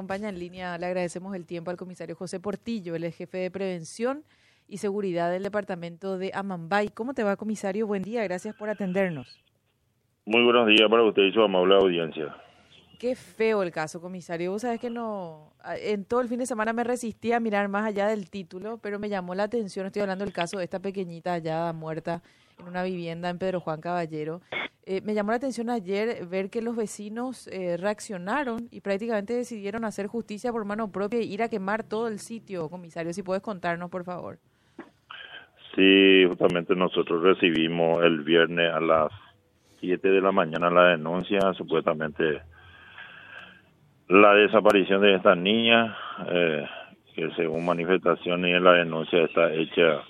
acompaña en línea, le agradecemos el tiempo al comisario José Portillo, el jefe de prevención y seguridad del departamento de Amambay. ¿Cómo te va, comisario? Buen día, gracias por atendernos. Muy buenos días para usted y su amable audiencia. Qué feo el caso, comisario. Vos sabés que no, en todo el fin de semana me resistí a mirar más allá del título, pero me llamó la atención, estoy hablando del caso de esta pequeñita hallada muerta en una vivienda en Pedro Juan Caballero. Eh, me llamó la atención ayer ver que los vecinos eh, reaccionaron y prácticamente decidieron hacer justicia por mano propia y ir a quemar todo el sitio, comisario. Si puedes contarnos, por favor. Sí, justamente nosotros recibimos el viernes a las 7 de la mañana la denuncia, supuestamente la desaparición de esta niña, eh, que según manifestaciones en la denuncia está hecha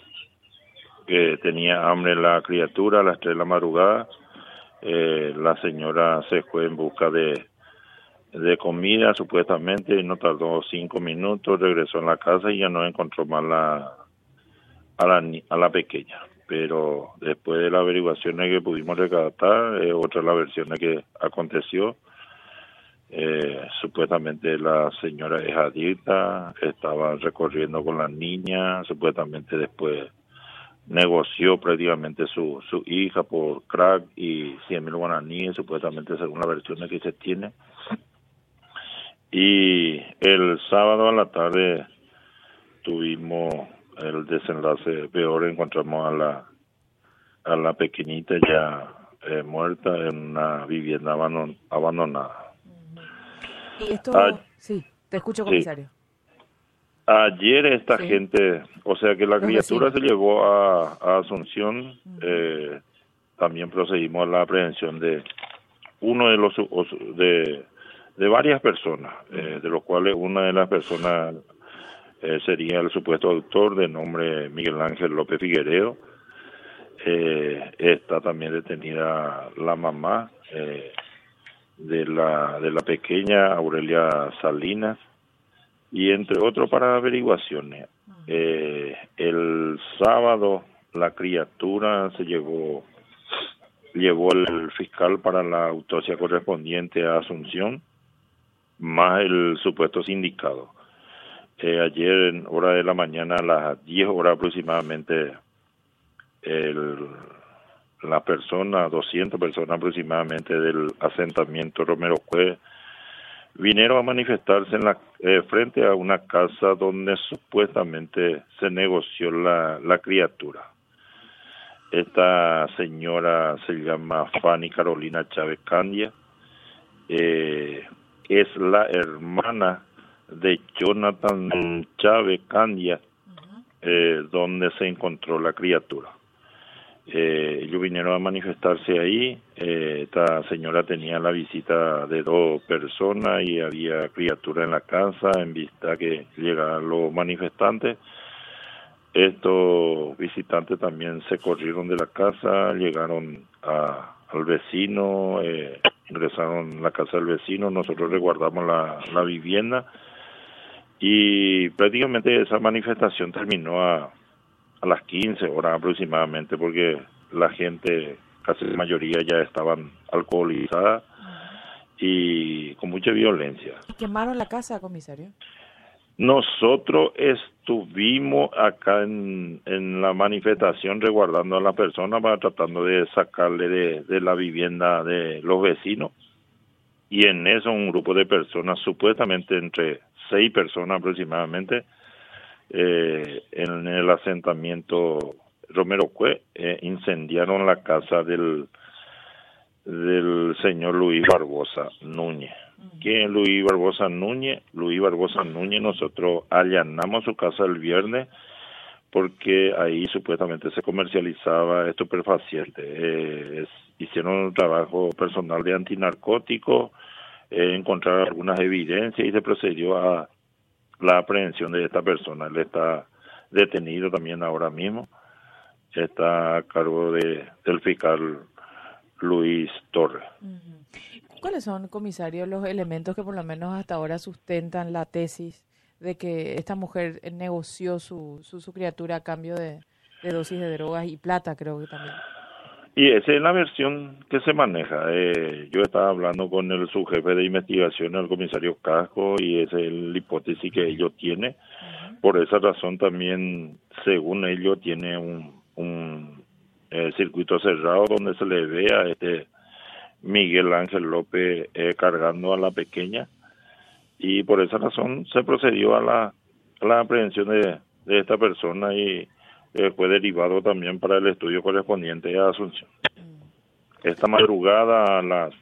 que tenía hambre la criatura a las 3 de la madrugada eh, la señora se fue en busca de, de comida supuestamente y no tardó cinco minutos, regresó a la casa y ya no encontró más la, a, la, a la pequeña. Pero después de las averiguaciones que pudimos recatar, eh, otra de las versiones que aconteció, eh, supuestamente la señora es adicta, estaba recorriendo con la niña, supuestamente después negoció prácticamente su, su hija por crack y 100 mil guaraníes, supuestamente según la versión que se tiene. Y el sábado a la tarde tuvimos el desenlace peor, encontramos a la, a la pequeñita ya eh, muerta en una vivienda abandonada. ¿Y esto? Ah, sí, te escucho, comisario. Ayer esta gente, o sea que la criatura se llevó a, Asunción, eh, también procedimos a la aprehensión de uno de los de, de varias personas, eh, de los cuales una de las personas eh, sería el supuesto autor de nombre Miguel Ángel López Figuereo. está también detenida la mamá de la de la pequeña Aurelia Salinas y entre otros para averiguaciones. Eh, el sábado la criatura se llevó, llevó el fiscal para la autopsia correspondiente a Asunción, más el supuesto sindicado. Eh, ayer en hora de la mañana, a las 10 horas aproximadamente, el, la persona, 200 personas aproximadamente del asentamiento Romero Cue, vinieron a manifestarse en la, eh, frente a una casa donde supuestamente se negoció la, la criatura. Esta señora se llama Fanny Carolina Chávez Candia, eh, es la hermana de Jonathan Chávez Candia, eh, donde se encontró la criatura. Eh, ellos vinieron a manifestarse ahí. Eh, esta señora tenía la visita de dos personas y había criatura en la casa en vista que llegaron los manifestantes. Estos visitantes también se corrieron de la casa, llegaron a, al vecino, eh, ingresaron a la casa del vecino, nosotros resguardamos la, la vivienda y prácticamente esa manifestación terminó a a las 15 horas aproximadamente, porque la gente, casi la mayoría ya estaban alcoholizadas y con mucha violencia. ¿Quemaron la casa, comisario? Nosotros estuvimos acá en, en la manifestación resguardando a la persona para tratando de sacarle de, de la vivienda de los vecinos. Y en eso un grupo de personas, supuestamente entre seis personas aproximadamente, eh, en el asentamiento Romero Cue eh, incendiaron la casa del del señor Luis Barbosa Núñez. ¿Quién es Luis Barbosa Núñez? Luis Barbosa Núñez, nosotros allanamos su casa el viernes porque ahí supuestamente se comercializaba estupefaciente. Eh, hicieron un trabajo personal de antinarcótico, eh, encontraron algunas evidencias y se procedió a la aprehensión de esta persona. Él está detenido también ahora mismo. Está a cargo de, del fiscal Luis Torres. ¿Cuáles son, comisario, los elementos que por lo menos hasta ahora sustentan la tesis de que esta mujer negoció su, su, criatura a cambio de dosis de drogas y plata, creo que también? Y esa es la versión que se maneja. Eh, yo estaba hablando con el subjefe de investigación, el comisario Casco, y esa es la hipótesis que ellos tienen. Por esa razón también, según ellos, tiene un, un eh, circuito cerrado donde se le ve a este Miguel Ángel López eh, cargando a la pequeña. Y por esa razón se procedió a la, a la aprehensión de, de esta persona y eh, fue derivado también para el estudio correspondiente a Asunción. Esta madrugada a las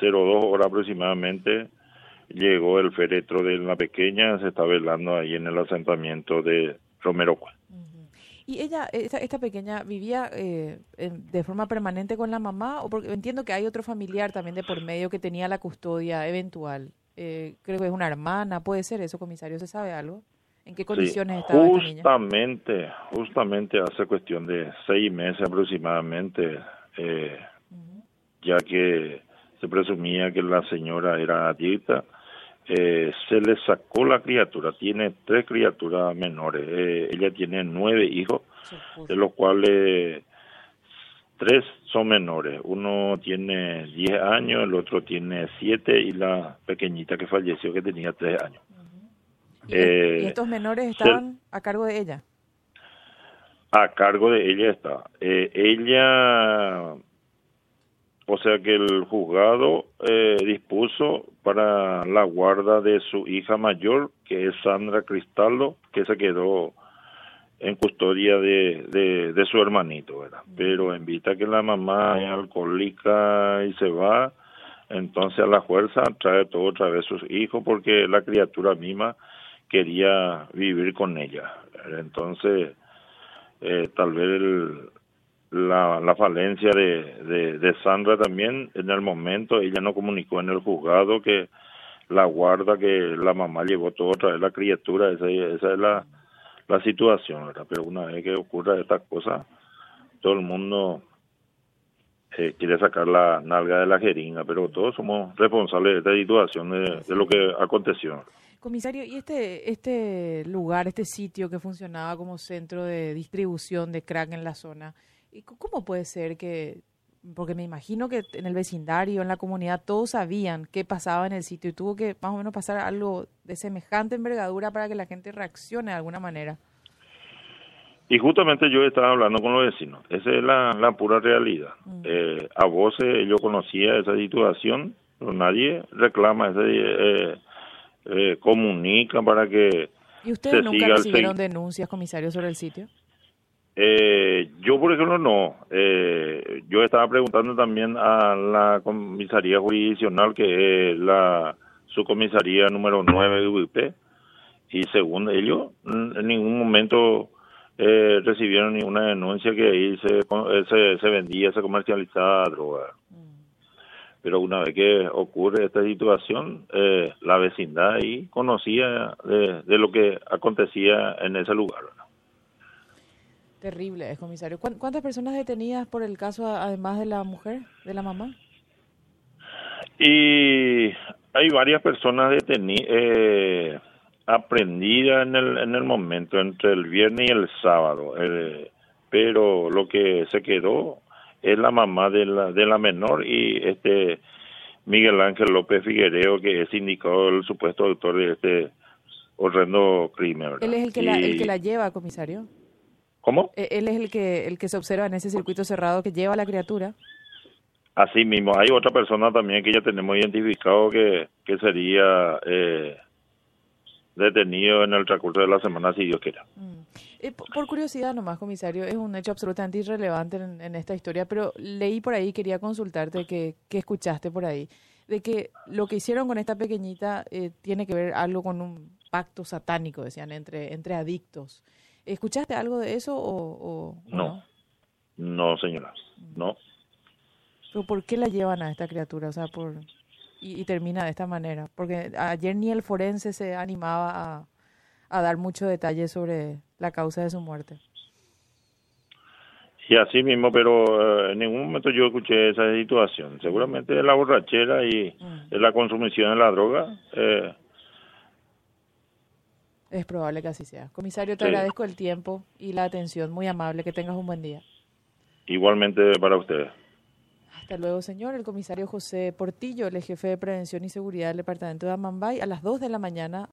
02 horas aproximadamente llegó el féretro de la pequeña, se está velando ahí en el asentamiento de Romero ¿Y ella, esta, esta pequeña, vivía eh, de forma permanente con la mamá? o porque Entiendo que hay otro familiar también de por medio que tenía la custodia eventual. Eh, creo que es una hermana, ¿puede ser eso, comisario? ¿Se sabe algo? ¿En qué condiciones estaba Justamente, justamente hace cuestión de seis meses aproximadamente, eh, ya que se presumía que la señora era adicta, eh, se le sacó la criatura. Tiene tres criaturas menores. Eh, ella tiene nueve hijos, de los cuales tres son menores. Uno tiene diez años, el otro tiene siete y la pequeñita que falleció que tenía tres años. ¿Y, eh, estos menores estaban a cargo de ella? A cargo de ella está. Eh, ella, o sea que el juzgado eh, dispuso para la guarda de su hija mayor, que es Sandra Cristaldo, que se quedó en custodia de, de, su hermanito, ¿verdad? Pero en vista que la mamá es alcohólica y se va, entonces a la fuerza trae todo otra vez sus hijos porque la criatura misma quería vivir con ella. Entonces, eh, tal vez la, la, falencia de, Sandra también, en el momento, ella no comunicó en el juzgado que la guarda que la mamá llevó todo otra vez la criatura, esa, esa es la, situación, Pero una vez que ocurra esta cosa, todo el mundo eh, quiere sacar la nalga de la jeringa, pero todos somos responsables de esta situación, de, de lo que aconteció. Comisario, ¿y este, este lugar, este sitio que funcionaba como centro de distribución de crack en la zona, cómo puede ser que, porque me imagino que en el vecindario, en la comunidad, todos sabían qué pasaba en el sitio y tuvo que más o menos pasar algo de semejante envergadura para que la gente reaccione de alguna manera? Y justamente yo estaba hablando con los vecinos, esa es la, pura realidad. Mm. Eh, a voces yo conocía esa situación, pero nadie reclama ese... Eh, eh, comunica para que ¿Y ustedes nunca recibieron denuncias, comisario, sobre el sitio? Eh, yo, por ejemplo, no. Eh, yo estaba preguntando también a la comisaría jurisdiccional, que es la subcomisaría número 9 de UIP, y según ellos, en ningún momento eh, recibieron ninguna denuncia que ahí se, se, se vendía, se comercializaba droga. Mm. Pero una vez que ocurre esta situación, eh, la vecindad ahí conocía de, lo que acontecía en ese lugar. Terrible, es comisario. ¿Cuántas personas detenidas por el caso, además de la mujer, de la mamá? Y hay varias personas detenidas, eh, aprendidas en el, en el momento, entre el viernes y el sábado. Eh, pero lo que se quedó es la mamá de la, de la menor y este Miguel Ángel López Figuereo, que es indicado el supuesto autor de este horrendo crimen. Él es el que, la, el que la lleva, comisario. ¿Cómo? E, él es el que, el que se observa en ese circuito cerrado que lleva a la criatura. Así mismo, hay otra persona también que ya tenemos identificado que, que sería eh, detenido en el transcurso de la semana, si Dios quiera. Mm. Eh, por curiosidad nomás, comisario, es un hecho absolutamente irrelevante en, esta historia, pero leí por ahí, quería consultarte que, escuchaste por ahí, de que lo que hicieron con esta pequeñita eh, tiene que ver algo con un pacto satánico, decían, entre, entre adictos. ¿Escuchaste algo de eso o, no? No, señora, mm. no. ¿Por qué la llevan a esta criatura? O sea, por y, termina de esta manera. Porque ayer ni el forense se animaba a, dar mucho detalle sobre la causa de su muerte. Sí, así mismo, pero eh, en ningún momento yo escuché esa situación. Seguramente es la borrachera y mm. es la consumición de la droga. Eh. Es probable que así sea. Comisario, te agradezco el tiempo y la atención. Muy amable. Que tengas un buen día. Igualmente para ustedes. Hasta luego, señor. El comisario José Portillo, el jefe de Prevención y Seguridad del Departamento de Amambay, a las 2 de la mañana